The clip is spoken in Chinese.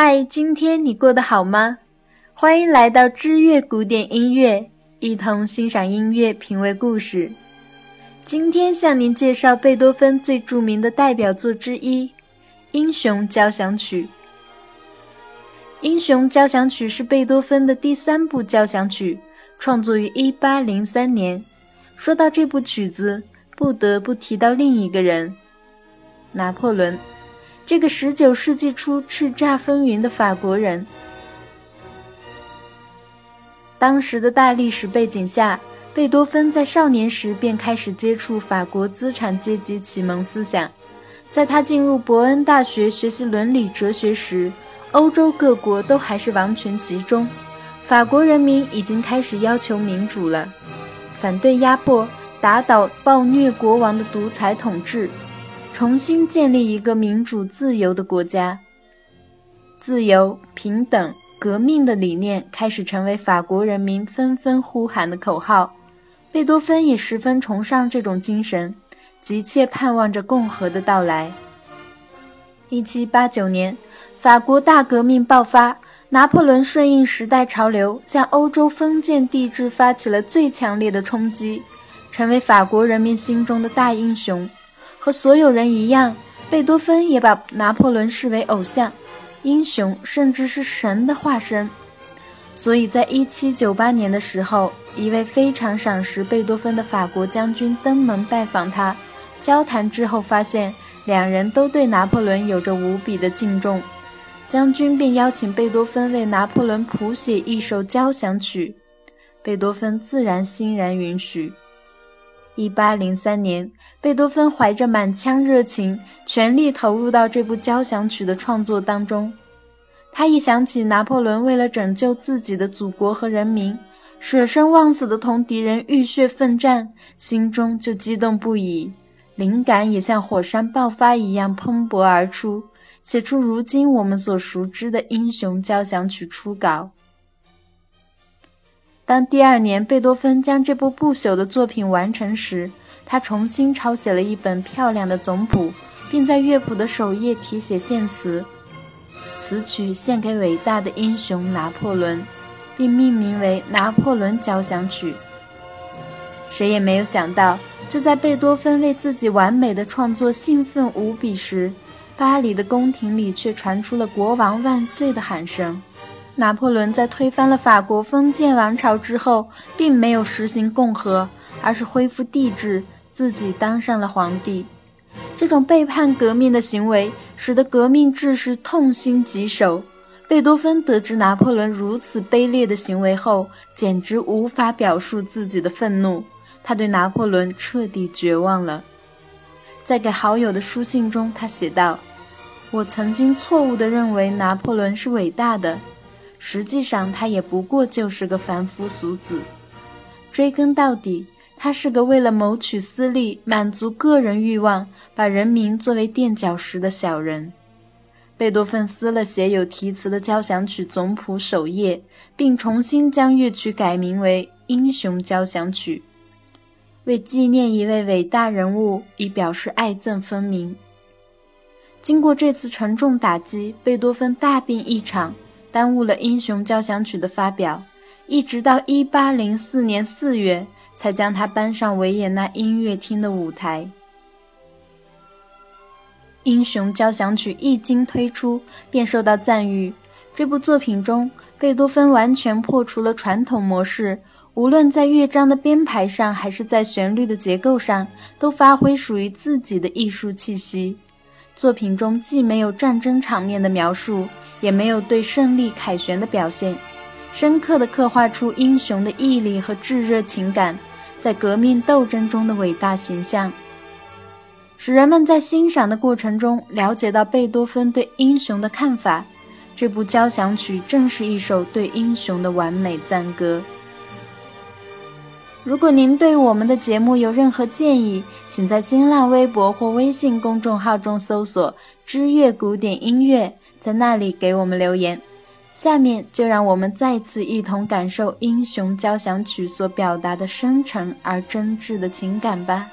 嗨，今天你过得好吗？欢迎来到知乐古典音乐，一同欣赏音乐，品味故事。今天向您介绍贝多芬最著名的代表作之一《英雄交响曲》。《英雄交响曲》是贝多芬的第三部交响曲，创作于1803年。说到这部曲子，不得不提到另一个人——拿破仑。这个十九世纪初叱咤风云的法国人，当时的大历史背景下，贝多芬在少年时便开始接触法国资产阶级启蒙思想。在他进入伯恩大学学习伦理哲学时，欧洲各国都还是王权集中，法国人民已经开始要求民主了，反对压迫、打倒暴虐国王的独裁统治。重新建立一个民主自由的国家，自由、平等、革命的理念开始成为法国人民纷纷呼喊的口号。贝多芬也十分崇尚这种精神，急切盼望着共和的到来。一七八九年，法国大革命爆发，拿破仑顺应时代潮流，向欧洲封建帝制发起了最强烈的冲击，成为法国人民心中的大英雄。和所有人一样，贝多芬也把拿破仑视为偶像、英雄，甚至是神的化身。所以在1798年的时候，一位非常赏识贝多芬的法国将军登门拜访他，交谈之后发现两人都对拿破仑有着无比的敬重，将军便邀请贝多芬为拿破仑谱写一首交响曲，贝多芬自然欣然允许。一八零三年，贝多芬怀着满腔热情，全力投入到这部交响曲的创作当中。他一想起拿破仑为了拯救自己的祖国和人民，舍生忘死的同敌人浴血奋战，心中就激动不已，灵感也像火山爆发一样喷薄而出，写出如今我们所熟知的《英雄交响曲》初稿。当第二年贝多芬将这部不朽的作品完成时，他重新抄写了一本漂亮的总谱，并在乐谱的首页题写献词：“此曲献给伟大的英雄拿破仑，并命名为《拿破仑交响曲》。”谁也没有想到，就在贝多芬为自己完美的创作兴奋无比时，巴黎的宫廷里却传出了“国王万岁”的喊声。拿破仑在推翻了法国封建王朝之后，并没有实行共和，而是恢复帝制，自己当上了皇帝。这种背叛革命的行为，使得革命志士痛心疾首。贝多芬得知拿破仑如此卑劣的行为后，简直无法表述自己的愤怒。他对拿破仑彻底绝望了。在给好友的书信中，他写道：“我曾经错误地认为拿破仑是伟大的。”实际上，他也不过就是个凡夫俗子。追根到底，他是个为了谋取私利、满足个人欲望，把人民作为垫脚石的小人。贝多芬撕了写有题词的交响曲总谱首页，并重新将乐曲改名为《英雄交响曲》，为纪念一位伟大人物，以表示爱憎分明。经过这次沉重打击，贝多芬大病一场。耽误了《英雄交响曲》的发表，一直到1804年4月才将它搬上维也纳音乐厅的舞台。《英雄交响曲》一经推出便受到赞誉。这部作品中，贝多芬完全破除了传统模式，无论在乐章的编排上，还是在旋律的结构上，都发挥属于自己的艺术气息。作品中既没有战争场面的描述。也没有对胜利凯旋的表现，深刻地刻画出英雄的毅力和炙热情感，在革命斗争中的伟大形象，使人们在欣赏的过程中了解到贝多芬对英雄的看法。这部交响曲正是一首对英雄的完美赞歌。如果您对我们的节目有任何建议，请在新浪微博或微信公众号中搜索“知乐古典音乐”。在那里给我们留言。下面就让我们再次一同感受《英雄交响曲》所表达的深沉而真挚的情感吧。